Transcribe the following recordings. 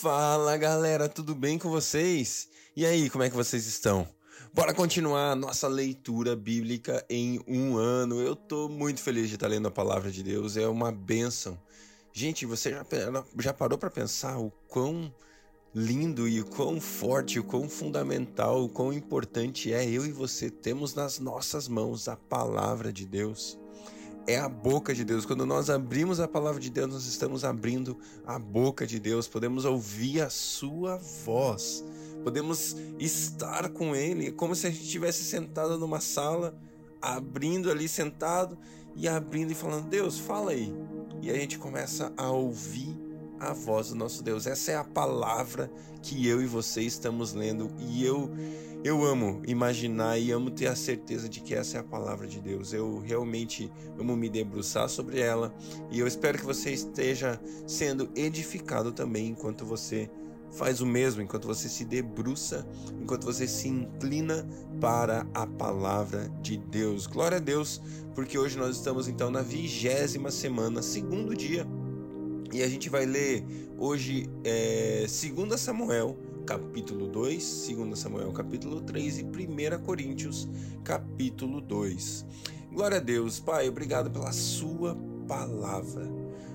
Fala galera, tudo bem com vocês? E aí, como é que vocês estão? Bora continuar a nossa leitura bíblica em um ano. Eu tô muito feliz de estar lendo a palavra de Deus, é uma bênção. Gente, você já, já parou para pensar o quão lindo e o quão forte, o quão fundamental, o quão importante é eu e você temos nas nossas mãos a palavra de Deus? É a boca de Deus. Quando nós abrimos a palavra de Deus, nós estamos abrindo a boca de Deus. Podemos ouvir a sua voz. Podemos estar com Ele, como se a gente estivesse sentado numa sala, abrindo ali sentado e abrindo e falando: Deus, fala aí. E a gente começa a ouvir a voz do nosso Deus. Essa é a palavra que eu e você estamos lendo e eu eu amo imaginar e amo ter a certeza de que essa é a palavra de Deus. Eu realmente amo me debruçar sobre ela e eu espero que você esteja sendo edificado também enquanto você faz o mesmo, enquanto você se debruça, enquanto você se inclina para a palavra de Deus. Glória a Deus, porque hoje nós estamos então na vigésima semana, segundo dia, e a gente vai ler hoje é, 2 Samuel capítulo 2, 2 Samuel capítulo 3 e 1 Coríntios capítulo 2. Glória a Deus, Pai, obrigado pela sua palavra.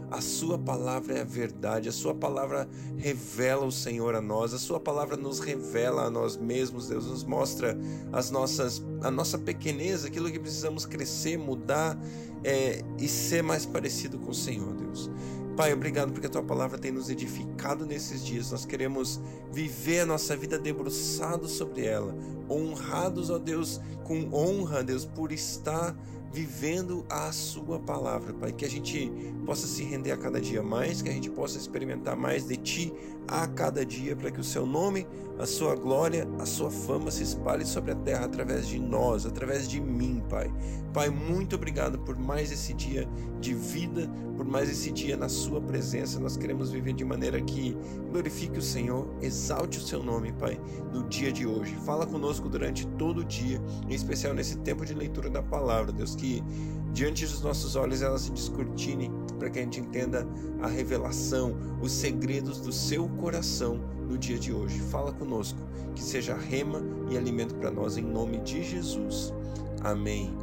A sua palavra é a verdade, a sua palavra revela o Senhor a nós, a sua palavra nos revela a nós mesmos, Deus nos mostra as nossas, a nossa pequenez, aquilo que precisamos crescer, mudar é, e ser mais parecido com o Senhor, Deus. Pai, obrigado porque a tua palavra tem nos edificado nesses dias. Nós queremos viver a nossa vida debruçados sobre ela, honrados, ó Deus, com honra, Deus, por estar vivendo a Sua palavra, Pai. Que a gente possa se render a cada dia mais, que a gente possa experimentar mais de Ti a cada dia, para que o Seu nome, a Sua glória, a Sua fama se espalhe sobre a terra através de nós, através de mim, Pai. Pai, muito obrigado por mais esse dia de vida, por mais esse dia na Sua presença. Nós queremos viver de maneira que glorifique o Senhor, exalte o Seu nome, Pai, no dia de hoje. Fala conosco durante todo o dia, em especial nesse tempo de leitura da palavra, Deus que diante dos nossos olhos elas se descortinem para que a gente entenda a revelação, os segredos do seu coração no dia de hoje. Fala conosco, que seja rema e alimento para nós em nome de Jesus. Amém.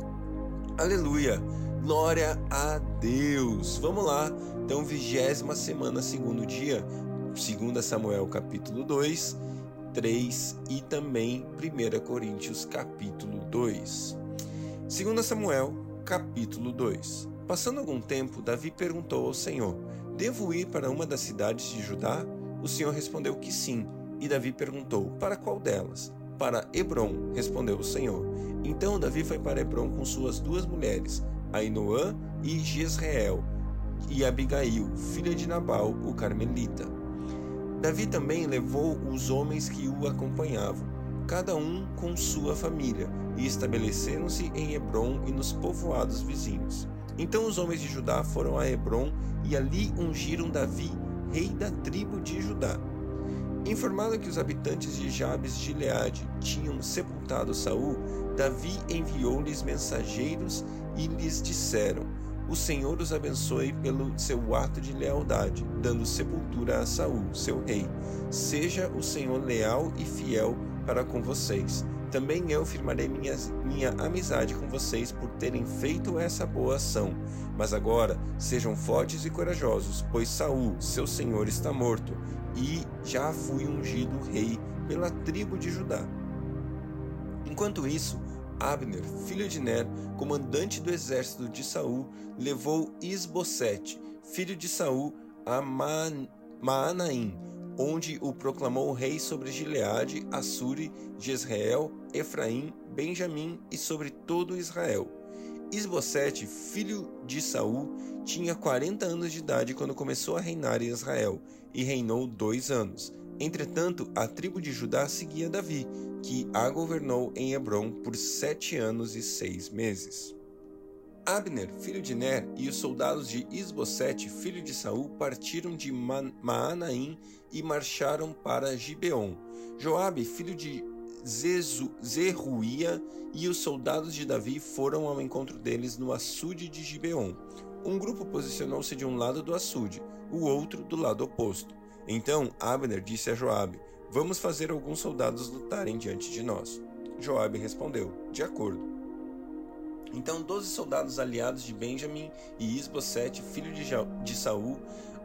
Aleluia. Glória a Deus. Vamos lá. Então, vigésima semana, segundo dia, 2 Samuel capítulo 2, 3 e também 1 Coríntios capítulo 2. 2 Samuel, capítulo 2. Passando algum tempo, Davi perguntou ao Senhor: Devo ir para uma das cidades de Judá? O Senhor respondeu que sim. E Davi perguntou: Para qual delas? Para Hebron, respondeu o Senhor. Então Davi foi para Hebron com suas duas mulheres, Ainoã e Jezreel, e Abigail, filha de Nabal, o carmelita. Davi também levou os homens que o acompanhavam cada um com sua família, e estabeleceram-se em Hebron e nos povoados vizinhos. Então os homens de Judá foram a Hebron e ali ungiram Davi, rei da tribo de Judá. Informado que os habitantes de Jabes de Gileade tinham sepultado Saul, Davi enviou-lhes mensageiros e lhes disseram: O Senhor os abençoe pelo seu ato de lealdade, dando sepultura a Saul, seu rei. Seja o Senhor leal e fiel para com vocês. Também eu firmarei minha, amizade com vocês por terem feito essa boa ação. Mas agora sejam fortes e corajosos, pois Saul, seu senhor, está morto, e já fui ungido rei pela tribo de Judá. Enquanto isso, Abner, filho de Ner, comandante do exército de Saul, levou Isbosete, filho de Saul, a Maanaim, onde o proclamou rei sobre Gileade, Assuri, Jezreel, Efraim, Benjamim e sobre todo Israel. Isbosete, filho de Saul, tinha 40 anos de idade quando começou a reinar em Israel, e reinou dois anos. Entretanto, a tribo de Judá seguia Davi, que a governou em Hebron por sete anos e seis meses. Abner, filho de Ner, e os soldados de Isbosete, filho de Saul, partiram de Maanaim e marcharam para Gibeon. Joabe, filho de Zezu, Zeruia, e os soldados de Davi foram ao encontro deles no açude de Gibeon. Um grupo posicionou-se de um lado do açude, o outro do lado oposto. Então Abner disse a Joabe: Vamos fazer alguns soldados lutarem diante de nós. Joabe respondeu: De acordo. Então doze soldados aliados de Benjamim e Isbosete, filho de, de Saul,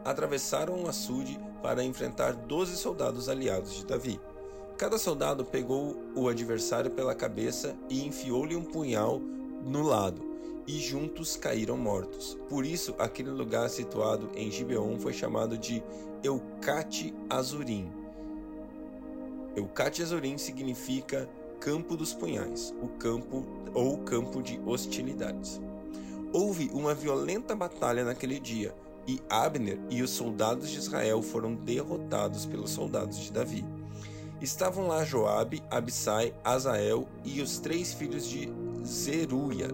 atravessaram o açude para enfrentar doze soldados aliados de Davi. Cada soldado pegou o adversário pela cabeça e enfiou-lhe um punhal no lado, e juntos caíram mortos. Por isso, aquele lugar situado em Gibeon foi chamado de Eucate Azurim. Eucate Azurim significa campo dos punhais, o campo ou campo de hostilidades. Houve uma violenta batalha naquele dia, e Abner e os soldados de Israel foram derrotados pelos soldados de Davi. Estavam lá Joabe, Abissai, Azael e os três filhos de Zeruia.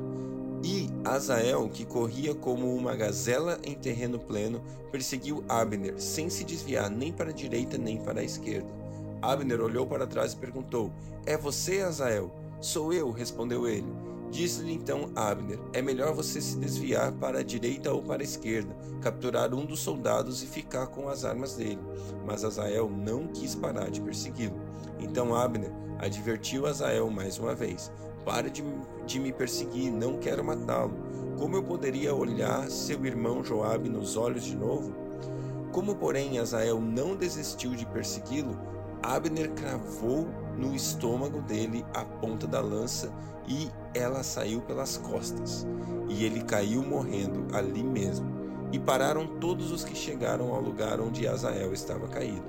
E Azael, que corria como uma gazela em terreno pleno, perseguiu Abner, sem se desviar nem para a direita nem para a esquerda. Abner olhou para trás e perguntou: É você, Azael? Sou eu, respondeu ele. Disse-lhe então Abner: É melhor você se desviar para a direita ou para a esquerda, capturar um dos soldados e ficar com as armas dele. Mas Azael não quis parar de persegui-lo. Então Abner advertiu Azael mais uma vez: Pare de, de me perseguir, não quero matá-lo. Como eu poderia olhar seu irmão Joabe nos olhos de novo? Como, porém, Azael não desistiu de persegui-lo, Abner cravou no estômago dele a ponta da lança e ela saiu pelas costas. E ele caiu morrendo ali mesmo. E pararam todos os que chegaram ao lugar onde Azael estava caído.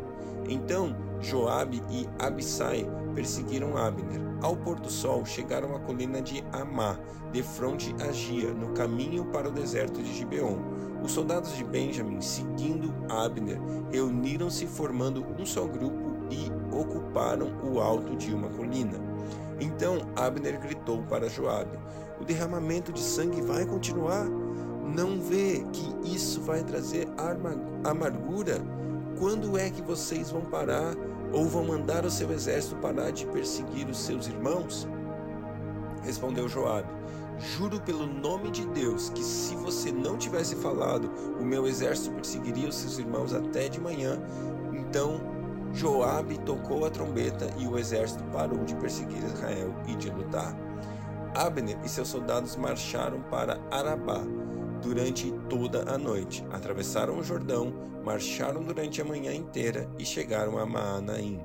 Então Joabe e Abissai perseguiram Abner. Ao pôr do sol chegaram à colina de Amá, de fronte a Gia, no caminho para o deserto de Gibeon. Os soldados de Benjamim, seguindo Abner, reuniram-se formando um só grupo e ocuparam o alto de uma colina. Então Abner gritou para Joabe: O derramamento de sangue vai continuar? Não vê que isso vai trazer amargura? Quando é que vocês vão parar ou vão mandar o seu exército parar de perseguir os seus irmãos? Respondeu Joabe: Juro pelo nome de Deus que se você não tivesse falado, o meu exército perseguiria os seus irmãos até de manhã. Então Joabe tocou a trombeta e o exército parou de perseguir Israel e de lutar. Abner e seus soldados marcharam para Arabá durante toda a noite, atravessaram o Jordão, marcharam durante a manhã inteira e chegaram a Maanaim.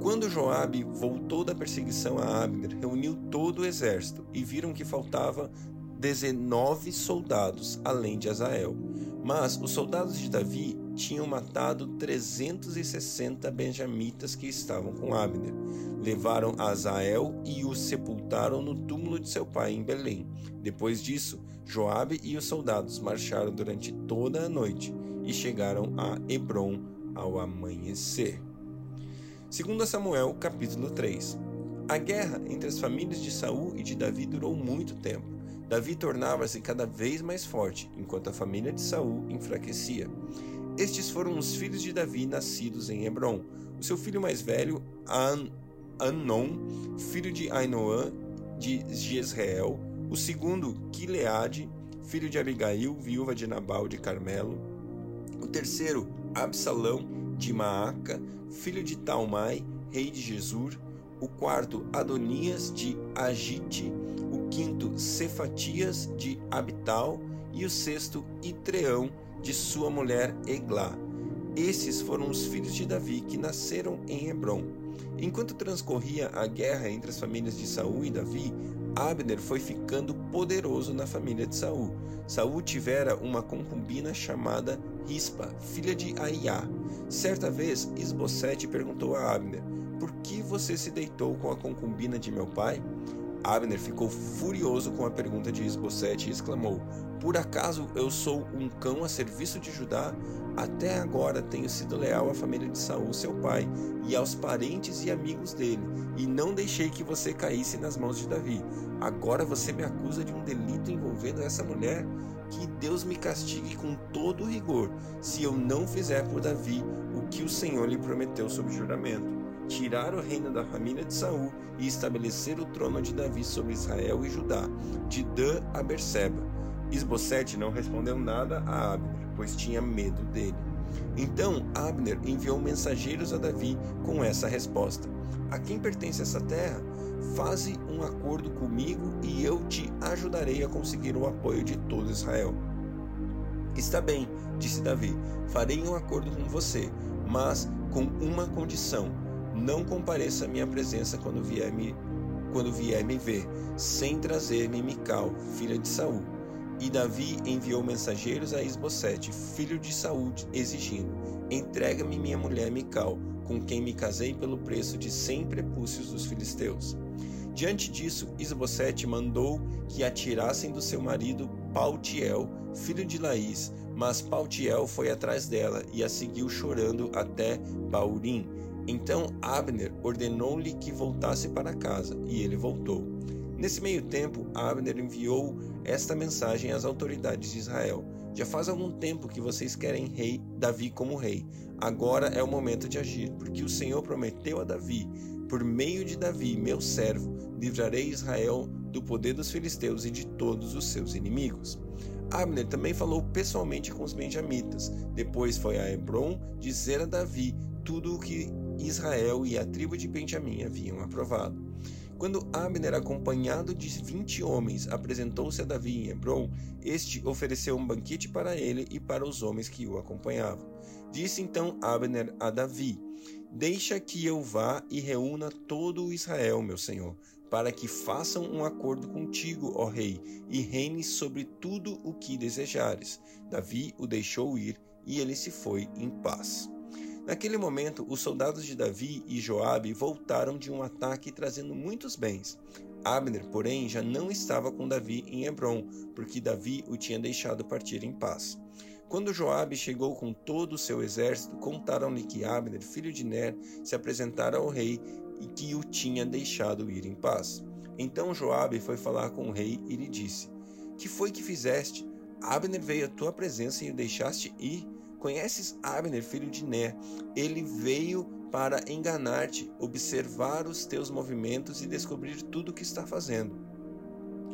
Quando Joabe voltou da perseguição a Abner, reuniu todo o exército e viram que faltava 19 soldados, além de Azael. Mas os soldados de Davi tinham matado 360 benjamitas que estavam com Abner. Levaram Azael e o sepultaram no túmulo de seu pai em Belém. Depois disso, Joabe e os soldados marcharam durante toda a noite e chegaram a Hebron ao amanhecer. Segundo Samuel, capítulo 3. A guerra entre as famílias de Saul e de Davi durou muito tempo. Davi tornava-se cada vez mais forte, enquanto a família de Saul enfraquecia. Estes foram os filhos de Davi nascidos em Hebron. O seu filho mais velho, An Anon, filho de Ainoã de Jezreel. O segundo, Quileade, filho de Abigail, viúva de Nabal de Carmelo. O terceiro, Absalão de Maaca, filho de Talmai, rei de Jesur. O quarto, Adonias de Agite. O quinto, Cefatias de Abital. E o sexto, Itreão de sua mulher Eglá. Esses foram os filhos de Davi que nasceram em Hebron. Enquanto transcorria a guerra entre as famílias de Saul e Davi, Abner foi ficando poderoso na família de Saul. Saul tivera uma concubina chamada Rispa, filha de Aiá. Certa vez, Isbosete perguntou a Abner: Por que você se deitou com a concubina de meu pai? Abner ficou furioso com a pergunta de Isbosete e exclamou: Por acaso eu sou um cão a serviço de Judá? Até agora tenho sido leal à família de Saul, seu pai, e aos parentes e amigos dele, e não deixei que você caísse nas mãos de Davi. Agora você me acusa de um delito envolvendo essa mulher? Que Deus me castigue com todo rigor, se eu não fizer por Davi o que o Senhor lhe prometeu sob juramento tirar o reino da família de Saul e estabelecer o trono de Davi sobre Israel e Judá, de Dan a Berseba. Isbosete não respondeu nada a Abner, pois tinha medo dele. Então Abner enviou mensageiros a Davi com essa resposta: A quem pertence essa terra? Faze um acordo comigo e eu te ajudarei a conseguir o apoio de todo Israel. Está bem, disse Davi, farei um acordo com você, mas com uma condição: não compareça à minha presença quando vier me, quando vier me ver, sem trazer-me Mical, filha de Saul. E Davi enviou mensageiros a Isbosete, filho de Saul, exigindo: Entrega-me minha mulher Mical, com quem me casei pelo preço de cem prepúcios dos filisteus. Diante disso, Isbosete mandou que atirassem do seu marido Paltiel, filho de Laís, mas Paltiel foi atrás dela e a seguiu chorando até Baurim. Então Abner ordenou-lhe que voltasse para casa, e ele voltou. Nesse meio tempo, Abner enviou esta mensagem às autoridades de Israel: Já faz algum tempo que vocês querem rei Davi como rei. Agora é o momento de agir, porque o Senhor prometeu a Davi: Por meio de Davi, meu servo, livrarei Israel do poder dos filisteus e de todos os seus inimigos. Abner também falou pessoalmente com os benjamitas. Depois foi a Hebron dizer a Davi tudo o que Israel e a tribo de Benjamim haviam aprovado. Quando Abner, acompanhado de vinte homens, apresentou-se a Davi em Hebron, este ofereceu um banquete para ele e para os homens que o acompanhavam. Disse então Abner a Davi: Deixa que eu vá e reúna todo o Israel, meu senhor, para que façam um acordo contigo, ó rei, e reine sobre tudo o que desejares. Davi o deixou ir e ele se foi em paz. Naquele momento, os soldados de Davi e Joabe voltaram de um ataque trazendo muitos bens. Abner, porém, já não estava com Davi em Hebron, porque Davi o tinha deixado partir em paz. Quando Joabe chegou com todo o seu exército, contaram-lhe que Abner, filho de Ner, se apresentara ao rei e que o tinha deixado ir em paz. Então Joabe foi falar com o rei e lhe disse: Que foi que fizeste? Abner veio à tua presença e o deixaste ir. Conheces Abner, filho de Ner? Ele veio para enganar-te, observar os teus movimentos e descobrir tudo o que está fazendo.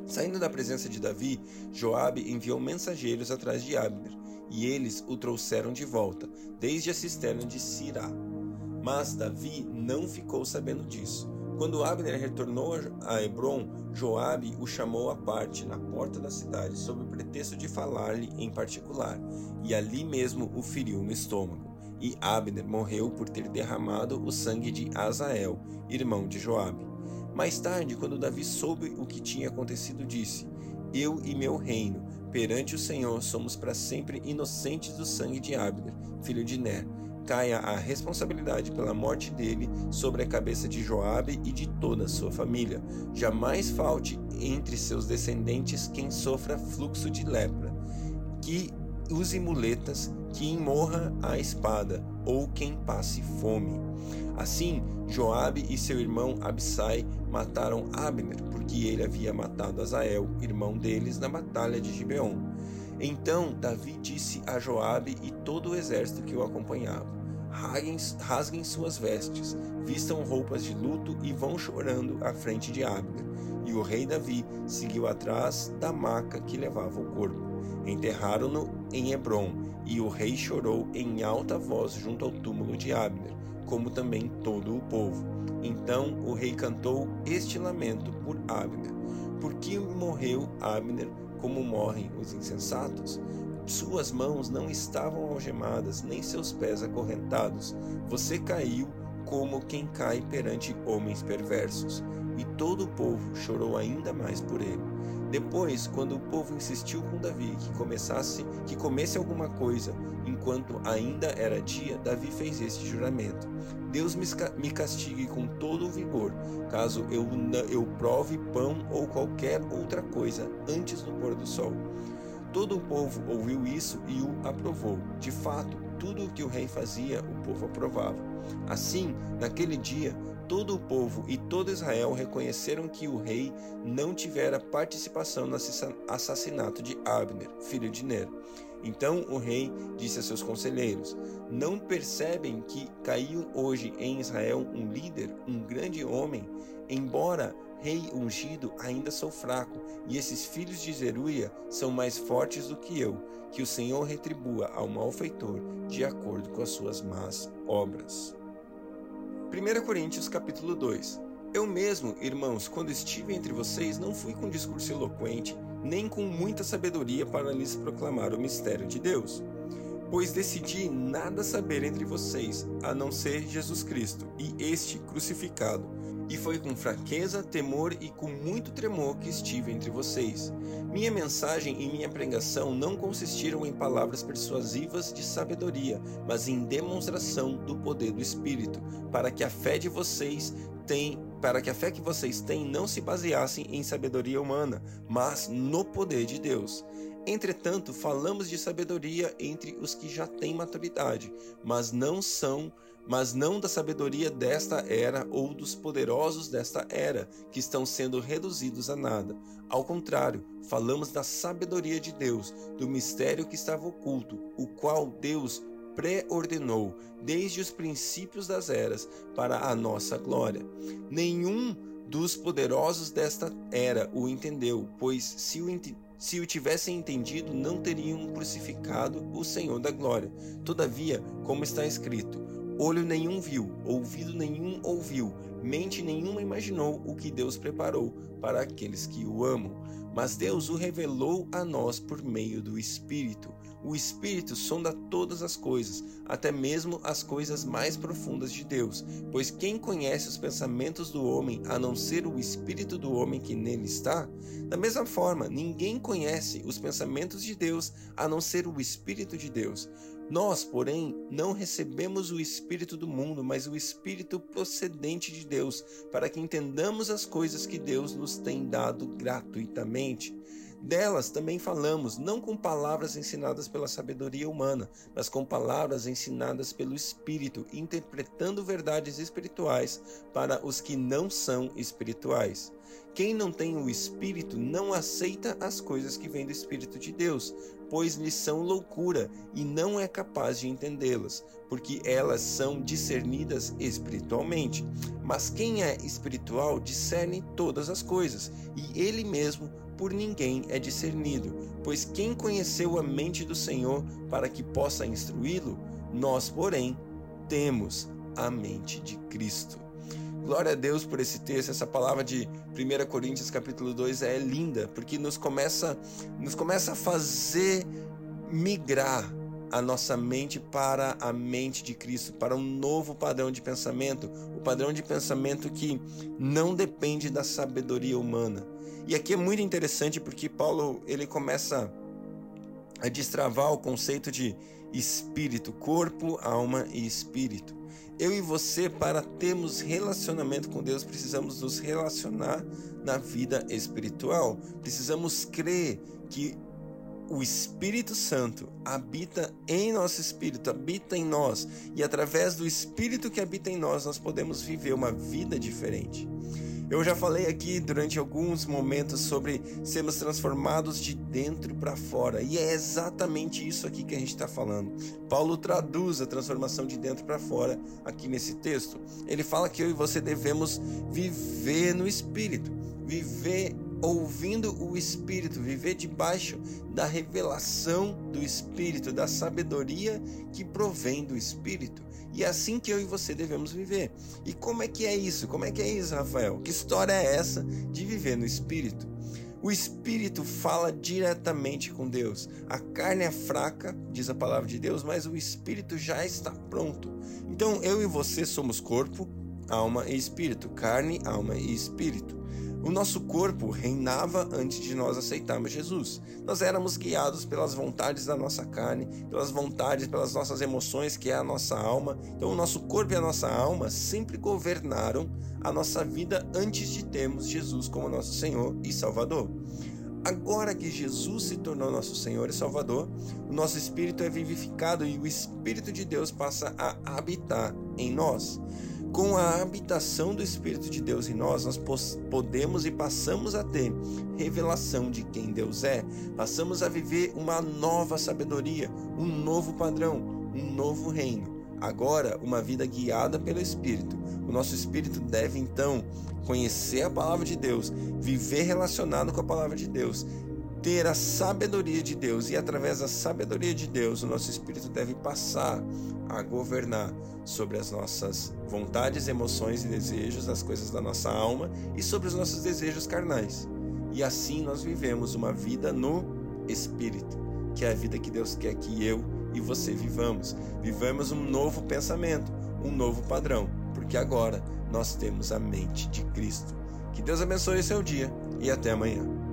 Saindo da presença de Davi, Joabe enviou mensageiros atrás de Abner, e eles o trouxeram de volta, desde a cisterna de Sirá. Mas Davi não ficou sabendo disso. Quando Abner retornou a Hebron, Joabe o chamou à parte na porta da cidade sob o pretexto de falar-lhe em particular, e ali mesmo o feriu no estômago. E Abner morreu por ter derramado o sangue de Azael, irmão de Joabe. Mais tarde, quando Davi soube o que tinha acontecido, disse: Eu e meu reino, perante o Senhor, somos para sempre inocentes do sangue de Abner, filho de Ner caia a responsabilidade pela morte dele sobre a cabeça de Joabe e de toda a sua família. Jamais falte entre seus descendentes quem sofra fluxo de lepra, que use muletas, que morra a espada, ou quem passe fome. Assim, Joabe e seu irmão Absai mataram Abner, porque ele havia matado Azael, irmão deles, na batalha de Gibeon. Então Davi disse a Joabe e todo o exército que o acompanhava: rasguem, suas vestes, vistam roupas de luto e vão chorando à frente de Abner. E o rei Davi seguiu atrás da maca que levava o corpo. Enterraram-no em Hebron, e o rei chorou em alta voz junto ao túmulo de Abner, como também todo o povo. Então o rei cantou este lamento por Abner: Por que morreu Abner como morrem os insensatos? Suas mãos não estavam algemadas, nem seus pés acorrentados. Você caiu como quem cai perante homens perversos. E todo o povo chorou ainda mais por ele. Depois, quando o povo insistiu com Davi que começasse, que comesse alguma coisa, enquanto ainda era dia, Davi fez este juramento: Deus me castigue com todo o vigor, caso eu, eu prove pão ou qualquer outra coisa antes do pôr do sol. Todo o povo ouviu isso e o aprovou. De fato, tudo o que o rei fazia, o povo aprovava. Assim, naquele dia, todo o povo e todo Israel reconheceram que o rei não tivera participação no assassinato de Abner, filho de Ner. Então o rei disse a seus conselheiros: Não percebem que caiu hoje em Israel um líder, um grande homem? Embora rei ungido, ainda sou fraco, e esses filhos de Zeruia são mais fortes do que eu. Que o Senhor retribua ao malfeitor de acordo com as suas más obras. 1 Coríntios capítulo 2 Eu mesmo, irmãos, quando estive entre vocês, não fui com discurso eloquente, nem com muita sabedoria para lhes proclamar o mistério de Deus. Pois decidi nada saber entre vocês, a não ser Jesus Cristo e este crucificado e foi com fraqueza, temor e com muito tremor que estive entre vocês. Minha mensagem e minha pregação não consistiram em palavras persuasivas de sabedoria, mas em demonstração do poder do Espírito, para que a fé de vocês tem, para que a fé que vocês têm não se baseasse em sabedoria humana, mas no poder de Deus. Entretanto, falamos de sabedoria entre os que já têm maturidade, mas não são mas não da sabedoria desta era ou dos poderosos desta era, que estão sendo reduzidos a nada. Ao contrário, falamos da sabedoria de Deus, do mistério que estava oculto, o qual Deus pré-ordenou desde os princípios das eras para a nossa glória. Nenhum dos poderosos desta era o entendeu, pois se o, se o tivessem entendido, não teriam crucificado o Senhor da glória. Todavia, como está escrito, Olho nenhum viu, ouvido nenhum ouviu, mente nenhuma imaginou o que Deus preparou para aqueles que o amam. Mas Deus o revelou a nós por meio do Espírito. O Espírito sonda todas as coisas, até mesmo as coisas mais profundas de Deus, pois quem conhece os pensamentos do homem a não ser o Espírito do homem que nele está? Da mesma forma, ninguém conhece os pensamentos de Deus a não ser o Espírito de Deus. Nós, porém, não recebemos o Espírito do mundo, mas o Espírito procedente de Deus, para que entendamos as coisas que Deus nos tem dado gratuitamente. Delas também falamos, não com palavras ensinadas pela sabedoria humana, mas com palavras ensinadas pelo Espírito, interpretando verdades espirituais para os que não são espirituais. Quem não tem o Espírito não aceita as coisas que vêm do Espírito de Deus, pois lhes são loucura e não é capaz de entendê-las, porque elas são discernidas espiritualmente. Mas quem é espiritual discerne todas as coisas, e ele mesmo por ninguém é discernido, pois quem conheceu a mente do Senhor para que possa instruí-lo? Nós, porém, temos a mente de Cristo. Glória a Deus por esse texto, essa palavra de 1 Coríntios capítulo 2 é linda, porque nos começa, nos começa a fazer migrar a nossa mente para a mente de Cristo, para um novo padrão de pensamento, o padrão de pensamento que não depende da sabedoria humana. E aqui é muito interessante porque Paulo ele começa a destravar o conceito de espírito, corpo, alma e espírito. Eu e você, para termos relacionamento com Deus, precisamos nos relacionar na vida espiritual. Precisamos crer que o Espírito Santo habita em nosso espírito, habita em nós, e através do Espírito que habita em nós, nós podemos viver uma vida diferente. Eu já falei aqui durante alguns momentos sobre sermos transformados de dentro para fora, e é exatamente isso aqui que a gente está falando. Paulo traduz a transformação de dentro para fora aqui nesse texto. Ele fala que eu e você devemos viver no Espírito, viver ouvindo o Espírito, viver debaixo da revelação do Espírito, da sabedoria que provém do Espírito. E é assim que eu e você devemos viver. E como é que é isso? Como é que é isso, Rafael? Que história é essa de viver no Espírito? O Espírito fala diretamente com Deus. A carne é fraca, diz a palavra de Deus, mas o Espírito já está pronto. Então eu e você somos corpo, alma e espírito, carne, alma e espírito. O nosso corpo reinava antes de nós aceitarmos Jesus. Nós éramos guiados pelas vontades da nossa carne, pelas vontades, pelas nossas emoções, que é a nossa alma. Então, o nosso corpo e a nossa alma sempre governaram a nossa vida antes de termos Jesus como nosso Senhor e Salvador. Agora que Jesus se tornou nosso Senhor e Salvador, o nosso espírito é vivificado e o Espírito de Deus passa a habitar em nós. Com a habitação do Espírito de Deus em nós, nós podemos e passamos a ter revelação de quem Deus é, passamos a viver uma nova sabedoria, um novo padrão, um novo reino. Agora, uma vida guiada pelo Espírito. O nosso espírito deve então conhecer a palavra de Deus, viver relacionado com a palavra de Deus, ter a sabedoria de Deus e através da sabedoria de Deus, o nosso espírito deve passar a governar sobre as nossas vontades, emoções e desejos, as coisas da nossa alma e sobre os nossos desejos carnais. E assim nós vivemos uma vida no espírito, que é a vida que Deus quer que eu e você vivamos. Vivamos um novo pensamento, um novo padrão, porque agora nós temos a mente de Cristo. Que Deus abençoe seu dia e até amanhã.